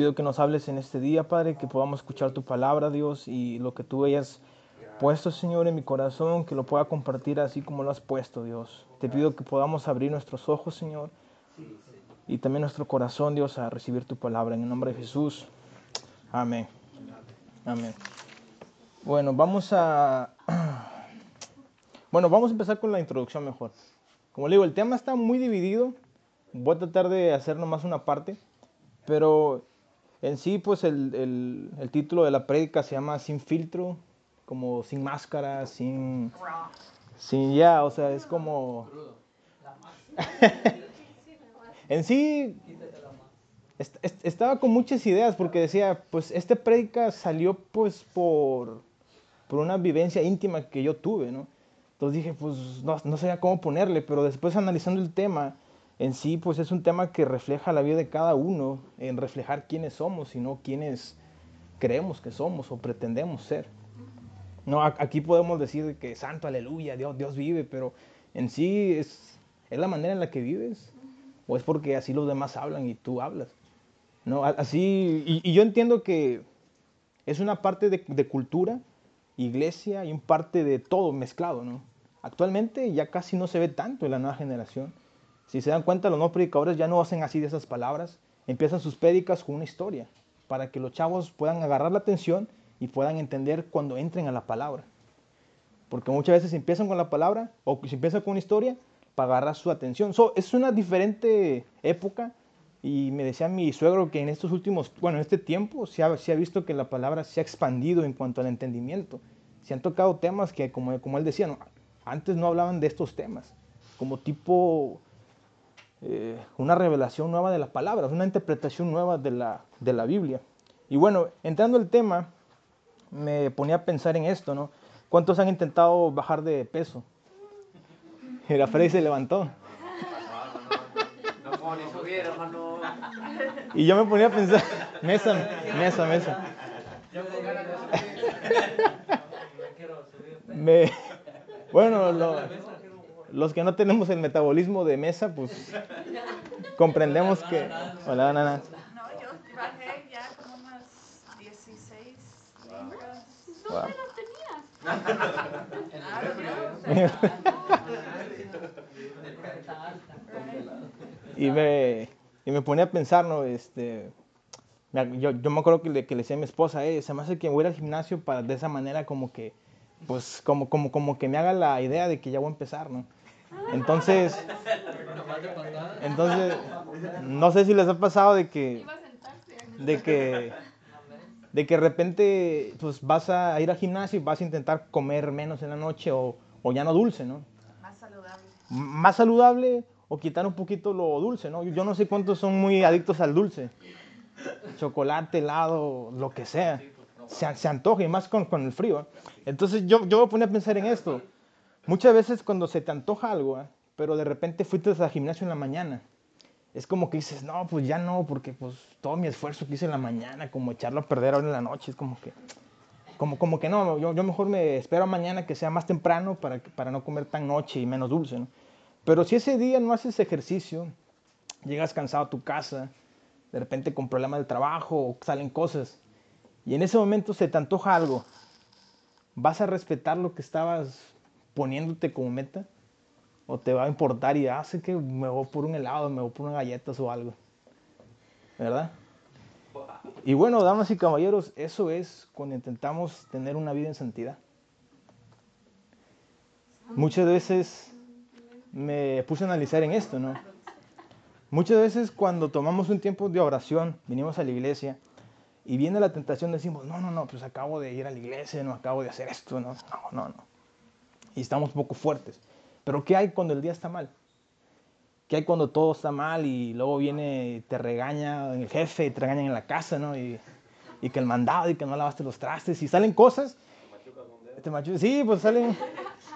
pido que nos hables en este día, Padre, que podamos escuchar tu palabra, Dios, y lo que tú hayas puesto, Señor, en mi corazón, que lo pueda compartir así como lo has puesto, Dios. Te pido que podamos abrir nuestros ojos, Señor, y también nuestro corazón, Dios, a recibir tu palabra. En el nombre de Jesús. Amén. Amén. Bueno, vamos a... Bueno, vamos a empezar con la introducción mejor. Como le digo, el tema está muy dividido. Voy a tratar de hacer nomás una parte. Pero en sí, pues el, el, título de la prédica se llama Sin filtro, como sin máscara, sin... Sin ya, o sea, es como... en sí, est est estaba con muchas ideas porque decía, pues este prédica salió pues por, por una vivencia íntima que yo tuve, ¿no? Entonces dije, pues no, no sabía cómo ponerle, pero después analizando el tema, en sí, pues es un tema que refleja la vida de cada uno, en reflejar quiénes somos y no quiénes creemos que somos o pretendemos ser. No, aquí podemos decir que santo, aleluya, Dios, Dios vive, pero en sí es, es la manera en la que vives o es porque así los demás hablan y tú hablas. No, así, y, yo entiendo que es una parte de, de cultura, iglesia y un parte de todo mezclado, ¿no? Actualmente ya casi no se ve tanto en la nueva generación. Si se dan cuenta, los nuevos predicadores ya no hacen así de esas palabras. Empiezan sus prédicas con una historia para que los chavos puedan agarrar la atención y puedan entender cuando entren a la palabra. Porque muchas veces empiezan con la palabra o se empieza con una historia para agarrar su atención. So, es una diferente época y me decía mi suegro que en estos últimos, bueno, en este tiempo se ha, se ha visto que la palabra se ha expandido en cuanto al entendimiento. Se han tocado temas que, como, como él decía, no, antes no hablaban de estos temas, como tipo eh, una revelación nueva de las palabras, una interpretación nueva de la, de la Biblia. Y bueno, entrando al tema, me ponía a pensar en esto, ¿no? ¿Cuántos han intentado bajar de peso? Y la Freddy se levantó. Y yo me ponía a pensar, mesa, mesa, mesa. Me, bueno, lo, los que no tenemos el metabolismo de mesa, pues comprendemos que... Hola, nana. No, yo bajé ya como unas 16 libras. ¿Dónde los Y me, y me ponía a pensar, ¿no? Este, yo, yo me acuerdo que le, que le decía a mi esposa, eh, se me hace que voy a ir al gimnasio para de esa manera como que, pues, como, como, como que me haga la idea de que ya voy a empezar, ¿no? Entonces, entonces, no sé si les ha pasado de que, a de que, de que de repente, pues, vas a ir al gimnasio y vas a intentar comer menos en la noche o, o ya no dulce, ¿no? Más saludable. más saludable o quitar un poquito lo dulce, ¿no? Yo no sé cuántos son muy adictos al dulce. Chocolate, helado, lo que sea. Se, se antoja y más con, con el frío. ¿eh? Entonces yo, yo me ponía a pensar en esto. Muchas veces cuando se te antoja algo, ¿eh? pero de repente fuiste al gimnasio en la mañana, es como que dices, no, pues ya no, porque pues todo mi esfuerzo que hice en la mañana, como echarlo a perder ahora en la noche, es como que, como, como que no, yo, yo mejor me espero a mañana que sea más temprano para, para no comer tan noche y menos dulce, ¿no? Pero si ese día no haces ejercicio, llegas cansado a tu casa, de repente con problemas del trabajo o salen cosas, y en ese momento se te antoja algo, ¿vas a respetar lo que estabas poniéndote como meta? ¿O te va a importar y hace que me voy por un helado, me voy por unas galletas o algo? ¿Verdad? Y bueno, damas y caballeros, eso es cuando intentamos tener una vida en santidad. Muchas veces me puse a analizar en esto, ¿no? Muchas veces cuando tomamos un tiempo de oración, venimos a la iglesia y viene la tentación, decimos, no, no, no, pues acabo de ir a la iglesia, no acabo de hacer esto, no, no, no, no. Y estamos poco fuertes. Pero ¿qué hay cuando el día está mal? ¿Qué hay cuando todo está mal y luego viene, te regaña el jefe, y te regañan en la casa, ¿no? Y, y que el mandado y que no lavaste los trastes y salen cosas. Te machu- Sí, pues salen,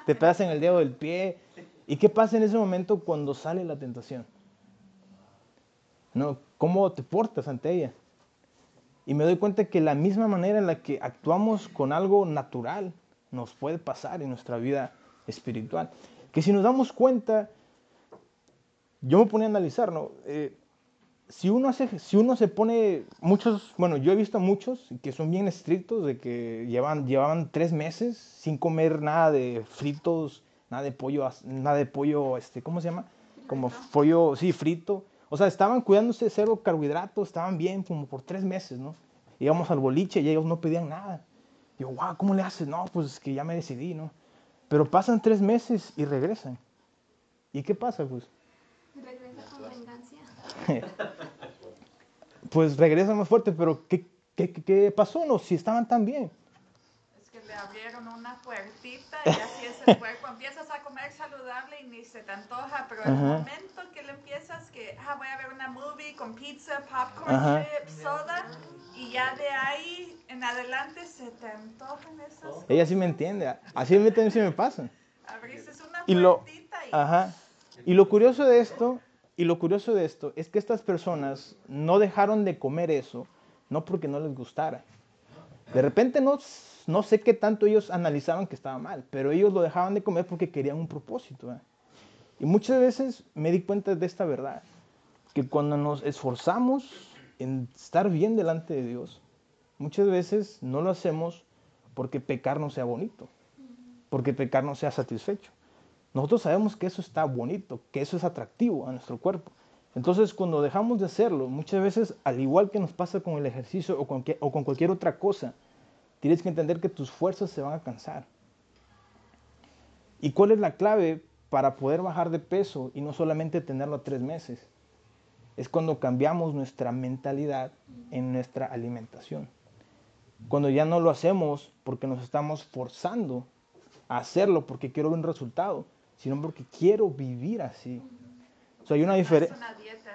te pegas en el dedo del pie. ¿Y qué pasa en ese momento cuando sale la tentación? ¿No? ¿Cómo te portas ante ella? Y me doy cuenta que la misma manera en la que actuamos con algo natural nos puede pasar en nuestra vida espiritual. Que si nos damos cuenta, yo me ponía a analizar, ¿no? Eh, si uno, hace, si uno se pone, muchos, bueno, yo he visto a muchos que son bien estrictos, de que llevan, llevaban tres meses sin comer nada de fritos, nada de pollo, nada de pollo, este, ¿cómo se llama? Como pollo, sí, frito. O sea, estaban cuidándose de cero carbohidratos, estaban bien como por tres meses, ¿no? Íbamos al boliche y ellos no pedían nada. Digo, wow, ¿cómo le haces? No, pues es que ya me decidí, ¿no? Pero pasan tres meses y regresan. ¿Y qué pasa, pues? Regresa con venganza. Pues regresan más fuerte, pero ¿qué, qué, qué- pasó? No, si estaban tan bien. Es que le abrieron una puertita y así es el cuerpo. Empiezas a comer saludable y ni se te antoja, pero el Ajá. momento que le empiezas que, ah, voy a ver una movie con pizza, popcorn, Ajá. chips, soda, y ya de ahí en adelante se te antojan esas Ella sí me entiende. Así a mí también sí me pasa. Abriste una Y lo, y ajá. Y lo curioso de esto, y lo curioso de esto es que estas personas no dejaron de comer eso, no porque no les gustara. De repente no, no sé qué tanto ellos analizaban que estaba mal, pero ellos lo dejaban de comer porque querían un propósito. ¿eh? Y muchas veces me di cuenta de esta verdad, que cuando nos esforzamos en estar bien delante de Dios, muchas veces no lo hacemos porque pecar no sea bonito, porque pecar no sea satisfecho. Nosotros sabemos que eso está bonito, que eso es atractivo a nuestro cuerpo. Entonces, cuando dejamos de hacerlo, muchas veces, al igual que nos pasa con el ejercicio o con, cualquier otra cosa, tienes que entender que tus fuerzas se van a cansar. ¿Y cuál es la clave para poder bajar de peso y no solamente tenerlo a tres meses? Es cuando cambiamos nuestra mentalidad en nuestra alimentación. Cuando ya no lo hacemos porque nos estamos forzando a hacerlo porque quiero un resultado, sino porque quiero vivir así. O sea, hay una diferencia.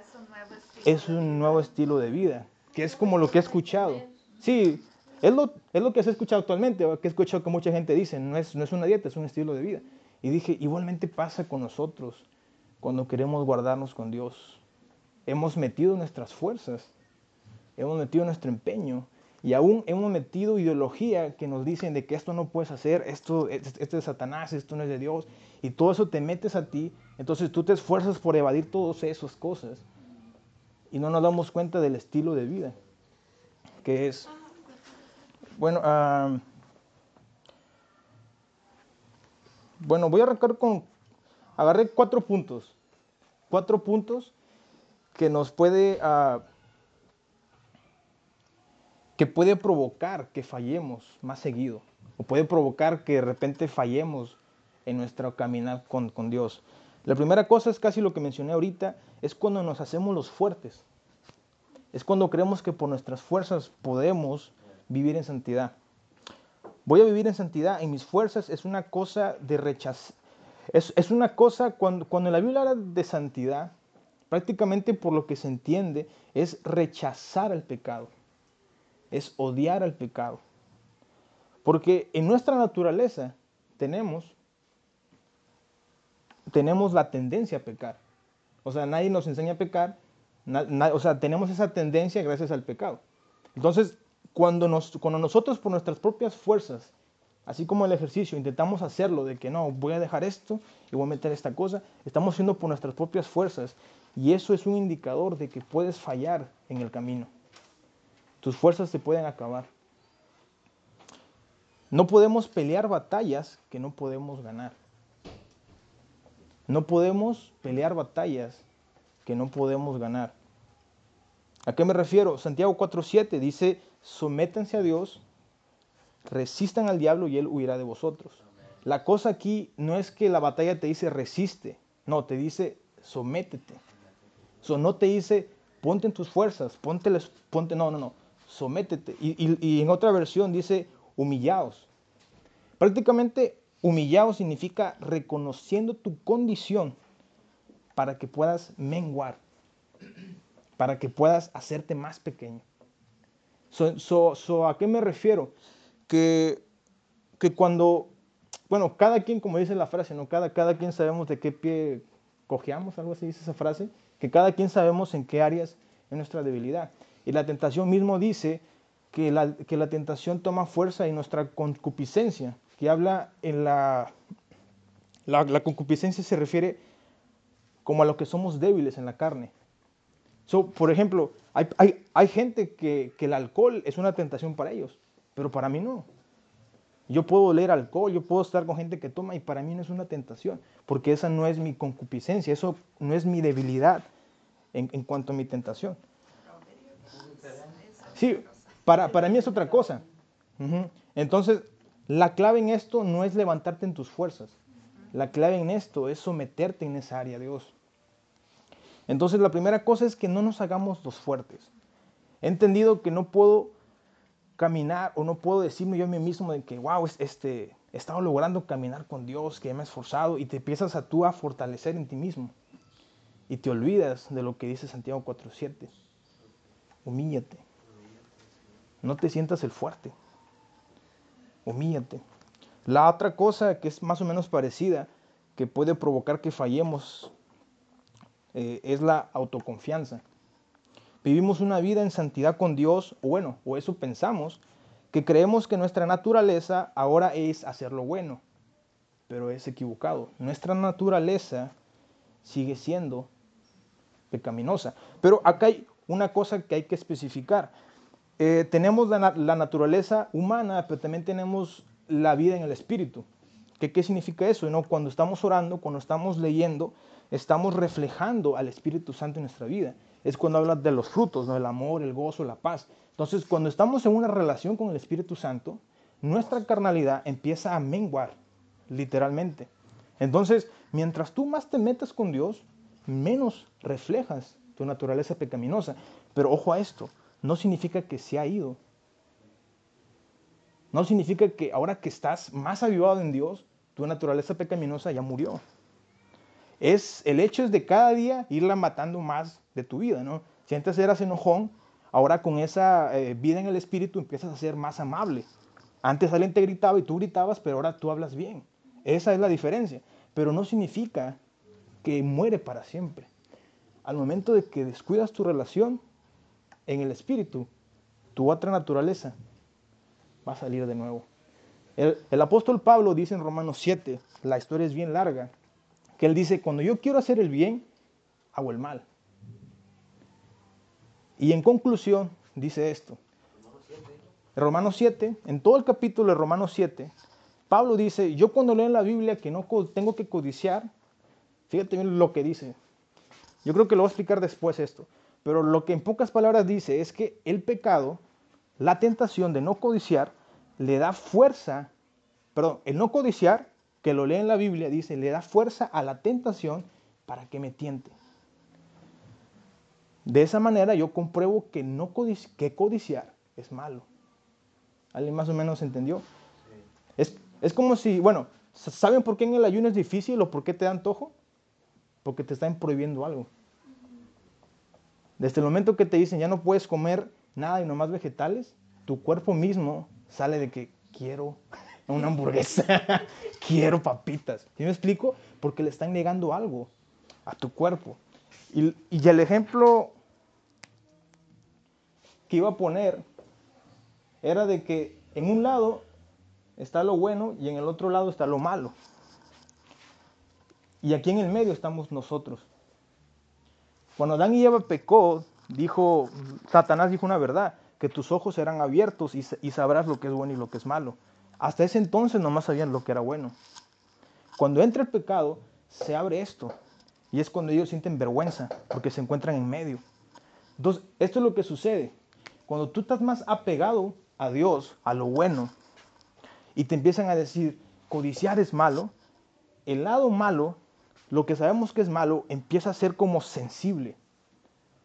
es un nuevo estilo. Es de un vida. nuevo estilo de vida, que es como lo que he escuchado. Sí, es lo, es lo que se escucha actualmente, que he escuchado que mucha gente dice, no es, no es una dieta, es un estilo de vida. Y dije, igualmente pasa con nosotros cuando queremos guardarnos con Dios. Hemos metido nuestras fuerzas, hemos metido nuestro empeño y aún hemos metido ideología que nos dicen de que esto no puedes hacer, esto, es- esto es Satanás, esto no es de Dios, y todo eso te metes a ti, entonces tú te esfuerzas por evadir todas esas cosas y no nos damos cuenta del estilo de vida que es. Bueno, bueno, voy a arrancar con, agarré cuatro puntos, cuatro puntos que nos puede, ah, que puede provocar que fallemos más seguido, o puede provocar que de repente fallemos en nuestro caminar con, con Dios. La primera cosa es casi lo que mencioné ahorita, es cuando nos hacemos los fuertes. Es cuando creemos que por nuestras fuerzas podemos vivir en santidad. Voy a vivir en santidad en mis fuerzas es una cosa de rechazar. Es, es una cosa, cuando, cuando la Biblia habla de santidad, prácticamente por lo que se entiende, es rechazar el pecado. Es odiar al pecado. Porque en nuestra naturaleza tenemos, tenemos la tendencia a pecar. O sea, nadie nos enseña a pecar, o sea, tenemos esa tendencia gracias al pecado. Entonces, cuando, nos, cuando nosotros por nuestras propias fuerzas, así como el ejercicio, intentamos hacerlo de que no, voy a dejar esto y voy a meter esta cosa, estamos haciendo por nuestras propias fuerzas. Y eso es un indicador de que puedes fallar en el camino. Tus fuerzas se pueden acabar. No podemos pelear batallas que no podemos ganar. No podemos pelear batallas que no podemos ganar. ¿A qué me refiero? Santiago 4.7 dice, sométanse a Dios, resistan al diablo y él huirá de vosotros. La cosa aquí no es que la batalla te dice resiste, no, te dice sométete. So, no te dice ponte en tus fuerzas, ponte, ponte no, no, no, sométete. Y, y- en otra versión dice humillaos. Prácticamente humillaos significa reconociendo tu condición para que puedas menguar, para que puedas hacerte más pequeño. So- so- so, ¿A qué me refiero? Que, que cuando, bueno, cada quien, como dice la frase, ¿no? cada, cada quien sabemos de qué pie cojeamos, algo así dice esa frase, que cada quien sabemos en qué áreas es nuestra debilidad. Y la tentación mismo dice que la, que la tentación toma fuerza en nuestra concupiscencia, que habla en la, la, la concupiscencia se refiere como a lo que somos débiles en la carne. So, por ejemplo, hay, hay- hay gente que, que el alcohol es una tentación para ellos, pero para mí no. Yo puedo oler alcohol, yo puedo estar con gente que toma y para mí no es una tentación, porque esa no es mi concupiscencia, eso no es mi debilidad en, en cuanto a mi tentación. Sí, para, para mí es otra cosa. Entonces, la clave en esto no es levantarte en tus fuerzas. La clave en esto es someterte en esa área Dios. Entonces, la primera cosa es que no nos hagamos los fuertes. He entendido que no puedo caminar o no puedo decirme yo a mí mismo de que, wow, es- este, he estado logrando caminar con Dios, que me he esforzado y te empiezas a tú a fortalecer en ti mismo. Y te olvidas de lo que dice Santiago 4.7. Humíllate. No te sientas el fuerte. Humíllate. La otra cosa que es más o menos parecida, que puede provocar que fallemos, eh, es la autoconfianza. Vivimos una vida en santidad con Dios, o bueno, o eso pensamos, que creemos que nuestra naturaleza ahora es hacer lo bueno, pero es equivocado. Nuestra naturaleza sigue siendo pecaminosa. Pero acá hay una cosa que hay que especificar. Eh, tenemos la, la naturaleza humana, pero también tenemos la vida en el espíritu. ¿Qué, qué significa eso? No? Cuando estamos orando, cuando estamos leyendo, estamos reflejando al Espíritu Santo en nuestra vida. Es cuando habla de los frutos, ¿no? el amor, el gozo, la paz. Entonces, cuando estamos en una relación con el Espíritu Santo, nuestra carnalidad empieza a menguar, literalmente. Entonces, mientras tú más te metas con Dios, menos reflejas tu naturaleza pecaminosa. Pero ojo a esto, no significa que se ha ido. No significa que ahora que estás más avivado en Dios, tu naturaleza pecaminosa ya murió. Es, el hecho es de cada día irla matando más de tu vida, ¿no? Si antes eras enojón, ahora con esa eh, vida en el espíritu empiezas a ser más amable. Antes alguien te gritaba y tú gritabas, pero ahora tú hablas bien. Esa es la diferencia. Pero no significa que muere para siempre. Al momento de que descuidas tu relación en el espíritu, tu otra naturaleza va a salir de nuevo. El, el apóstol Pablo dice en Romanos 7, la historia es bien larga, que él dice, cuando yo quiero hacer el bien, hago el mal. Y en conclusión, dice esto. Romanos 7, en todo el capítulo de Romanos 7, Pablo dice, yo cuando leo en la Biblia que no tengo que codiciar, fíjate bien lo que dice. Yo creo que lo voy a explicar después esto. Pero lo que en pocas palabras dice es que el pecado, la tentación de no codiciar, le da fuerza, perdón, el no codiciar, que lo lee en la Biblia, dice, le da fuerza a la tentación para que me tiente. De esa manera yo compruebo que, no codici- que codiciar es malo. ¿Alguien más o menos entendió? Es, es como si, bueno, ¿saben por qué en el ayuno es difícil o por qué te da antojo? Porque te están prohibiendo algo. Desde el momento que te dicen ya no puedes comer nada y nomás vegetales, tu cuerpo mismo sale de que quiero una hamburguesa, quiero papitas. ¿Sí me explico? Porque le están negando algo a tu cuerpo. Y, el ejemplo que iba a poner era de que en un lado está lo bueno y en el otro lado está lo malo. Y aquí en el medio estamos nosotros. Cuando Adán y Eva pecó, dijo, Satanás dijo una verdad, que tus ojos serán abiertos y sabrás lo que es bueno y lo que es malo. Hasta ese entonces nomás sabían lo que era bueno. Cuando entra el pecado, se abre esto. Y es cuando ellos sienten vergüenza, porque se encuentran en medio. Entonces, esto es lo que sucede. Cuando tú estás más apegado a Dios, a lo bueno, y te empiezan a decir, codiciar es malo, el lado malo, lo que sabemos que es malo, empieza a ser como sensible.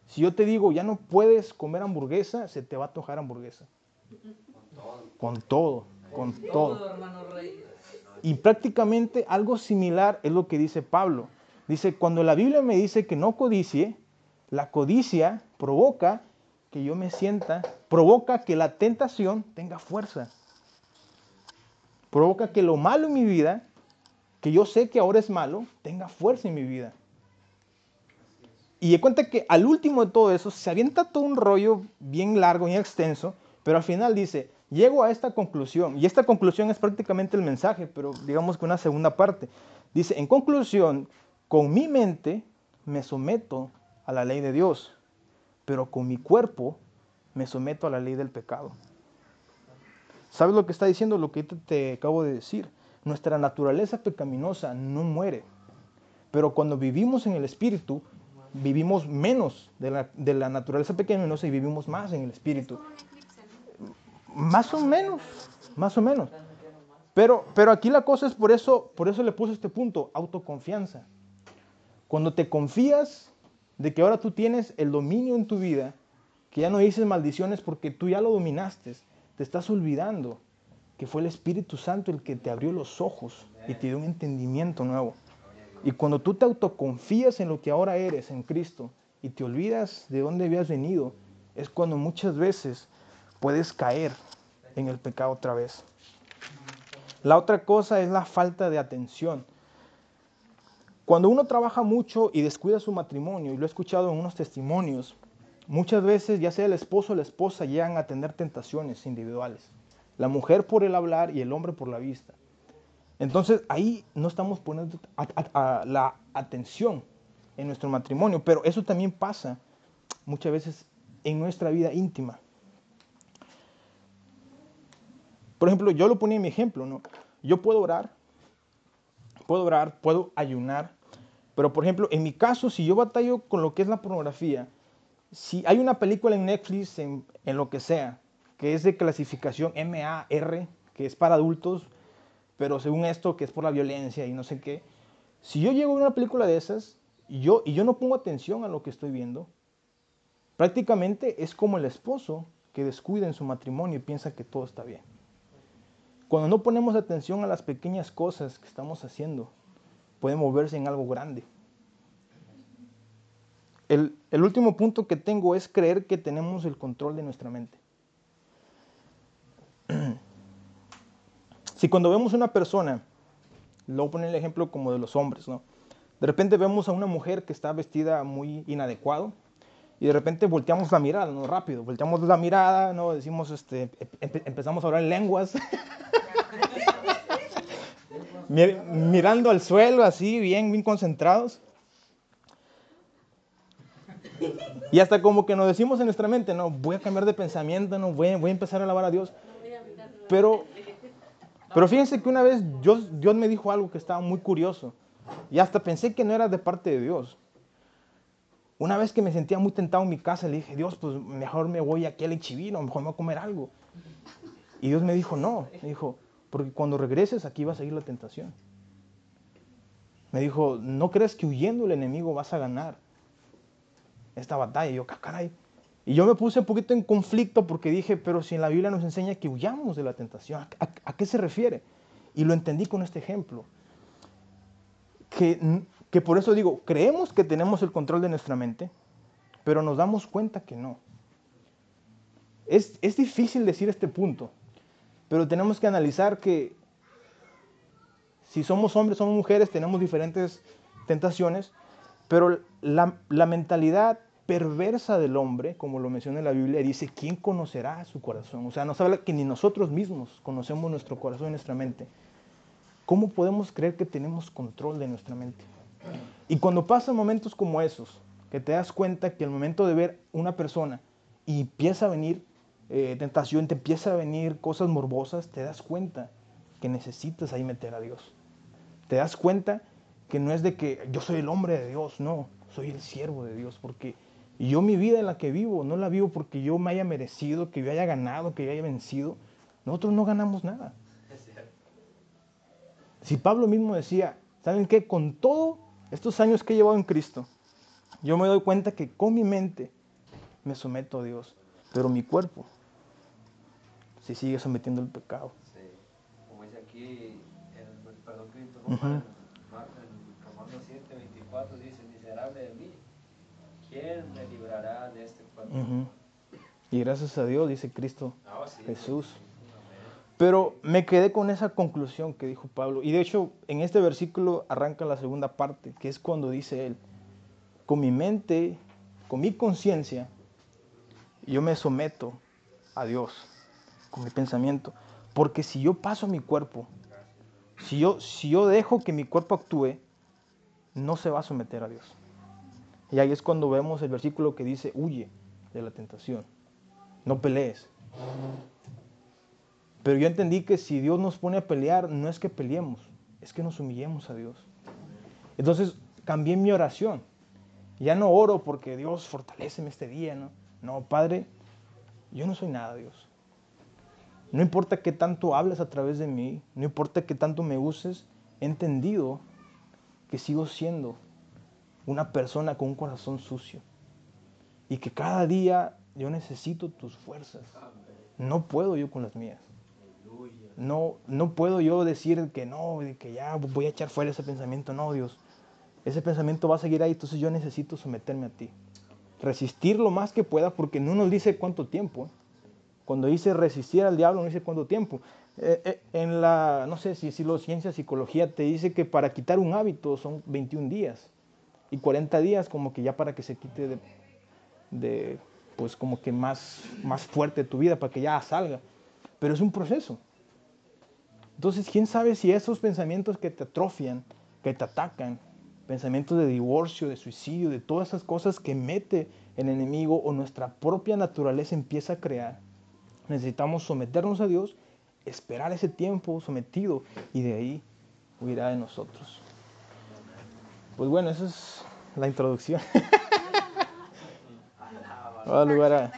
Si yo te digo, ya no puedes comer hamburguesa, se te va a tojar hamburguesa. Con todo, con todo. Hermano Rey. Y prácticamente algo similar es lo que dice Pablo. Dice, cuando la Biblia me dice que no codicie, la codicia provoca que yo me sienta, provoca que la tentación tenga fuerza. Provoca que lo malo en mi vida, que yo sé que ahora es malo, tenga fuerza en mi vida. Y de cuenta que al último de todo eso se avienta todo un rollo bien largo y extenso, pero al final dice, llego a esta conclusión, y esta conclusión es prácticamente el mensaje, pero digamos que una segunda parte. Dice, en conclusión, con mi mente me someto a la ley de Dios. pero con mi cuerpo me someto a la ley del pecado. ¿Sabes lo que está diciendo? Lo que te acabo de decir. Nuestra naturaleza pecaminosa no muere, pero cuando vivimos en el Espíritu, vivimos menos de la, de la naturaleza pecaminosa y vivimos más en el Espíritu. Como un eclipse, ¿no? Más o menos, más o menos. Pero, pero aquí la cosa es por eso, por eso le puse este punto, autoconfianza. Cuando te confías de que ahora tú tienes el dominio en tu vida, que ya no dices maldiciones porque tú ya lo dominaste, te estás olvidando que fue el Espíritu Santo el que te abrió los ojos y te dio un entendimiento nuevo. Y cuando tú te autoconfías en lo que ahora eres en Cristo y te olvidas de dónde habías venido, es cuando muchas veces puedes caer en el pecado otra vez. La otra cosa es la falta de atención. Cuando uno trabaja mucho y descuida su matrimonio, y lo he escuchado en unos testimonios, muchas veces ya sea el esposo o la esposa llegan a tener tentaciones individuales. La mujer por el hablar y el hombre por la vista. Entonces ahí no estamos poniendo la atención en nuestro matrimonio, pero eso también pasa muchas veces en nuestra vida íntima. Por ejemplo, yo lo ponía en mi ejemplo, ¿no? Yo puedo orar, puedo orar, puedo ayunar, pero por ejemplo, en mi caso, si yo batallo con lo que es la pornografía, si hay una película en Netflix, en, lo que sea, que es de clasificación MAR, que es para adultos, pero según esto, que es por la violencia y no sé qué, si yo llego a una película de esas y yo, y yo no pongo atención a lo que estoy viendo, prácticamente es como el esposo que descuida en su matrimonio y piensa que todo está bien. Cuando no ponemos atención a las pequeñas cosas que estamos haciendo, puede moverse en algo grande. El, último punto que tengo es creer que tenemos el control de nuestra mente. Si cuando vemos una persona, lo voy a poner el ejemplo como de los hombres, ¿no? De repente vemos a una mujer que está vestida muy inadecuado y de repente volteamos la mirada, ¿no? Rápido, volteamos la mirada, ¿no? Decimos, este, empe- empezamos a hablar en lenguas. Mir- mirando al suelo así, bien, bien concentrados. Y hasta como que nos decimos en nuestra mente, no, voy a cambiar de pensamiento, no, voy, voy a empezar a alabar a Dios. Pero, pero fíjense que una vez Dios, Dios me dijo algo que estaba muy curioso. Y hasta pensé que no era de parte de Dios. Una vez que me sentía muy tentado en mi casa, le dije, Dios, pues mejor me voy aquí al Echivino, mejor me voy a comer algo. Y Dios me dijo, no, me dijo, porque cuando regreses aquí va a seguir la tentación. Me dijo, no crees que huyendo el enemigo vas a ganar esta batalla. Y yo, "Ah, caray. Y yo me puse un poquito en conflicto porque dije, pero si en la Biblia nos enseña que huyamos de la tentación, ¿a, a- a qué se refiere? Y lo entendí con este ejemplo. Que, que por eso digo, creemos que tenemos el control de nuestra mente, pero nos damos cuenta que no. Es, es difícil decir este punto, pero tenemos que analizar que si somos hombres, somos mujeres, tenemos diferentes tentaciones, pero la, la mentalidad perversa del hombre, como lo menciona la Biblia, dice, ¿quién conocerá su corazón? O sea, nos habla que ni nosotros mismos conocemos nuestro corazón y nuestra mente. ¿Cómo podemos creer que tenemos control de nuestra mente? Y cuando pasan momentos como esos, que te das cuenta que al momento de ver una persona y empieza a venir eh, tentación, te empieza a venir cosas morbosas, te das cuenta que necesitas ahí meter a Dios. Te das cuenta que no es de que yo soy el hombre de Dios, no, soy el siervo de Dios, porque yo mi vida en la que vivo, no la vivo porque yo me haya merecido, que yo haya ganado, que yo haya vencido. Nosotros no ganamos nada. Si Pablo mismo decía, ¿saben qué? Con todos estos años que he llevado en Cristo, yo me doy cuenta que con mi mente me someto a Dios, pero mi cuerpo se sigue sometiendo al pecado. Sí. Como dice aquí, el, perdón que interrumpa, Ujú. en Romanos 7, 24 dice, miserable de mí, ¿quién me librará de este cuerpo? Ujú. Y gracias a Dios, dice Cristo Ah, sí, Jesús. Amén. Pero me quedé con esa conclusión que dijo Pablo. Y de hecho, en este versículo arranca la segunda parte, que es cuando dice él, con mi mente, con mi conciencia, yo me someto a Dios, con mi pensamiento. Porque si yo paso mi cuerpo, si yo, si yo dejo que mi cuerpo actúe, no se va a someter a Dios. Y ahí es cuando vemos el versículo que dice, huye. de la tentación. No pelees. Pero yo entendí que si Dios nos pone a pelear, no es que peleemos, es que nos humillemos a Dios. Entonces cambié mi oración. Ya no oro porque Dios fortaleceme este día, ¿no? No, Padre, yo no soy nada, Dios. No importa qué tanto hables a través de mí, no importa qué tanto me uses, he entendido que sigo siendo una persona con un corazón sucio. Y que cada día yo necesito tus fuerzas. No puedo yo con las mías. No, no puedo yo decir que no, que ya voy a echar fuera ese pensamiento. No, Dios. Ese pensamiento va a seguir ahí, entonces yo necesito someterme a ti. Resistir lo más que pueda porque no nos dice cuánto tiempo. Cuando dice resistir al diablo no dice cuánto tiempo. Eh, eh, en la, no sé si, si lo ciencia, psicología, te dice que para quitar un hábito son 21 días. Y 40 días como que ya para que se quite de, de pues como que más, más fuerte tu vida, para que ya salga. Pero es un proceso. Entonces, ¿quién sabe si esos pensamientos que te atrofian, que te atacan, pensamientos de divorcio, de suicidio, de todas esas cosas que mete el enemigo o nuestra propia naturaleza empieza a crear, necesitamos someternos a Dios, esperar ese tiempo sometido y de ahí huirá de nosotros. Pues bueno, esa es la introducción. Va a lugar a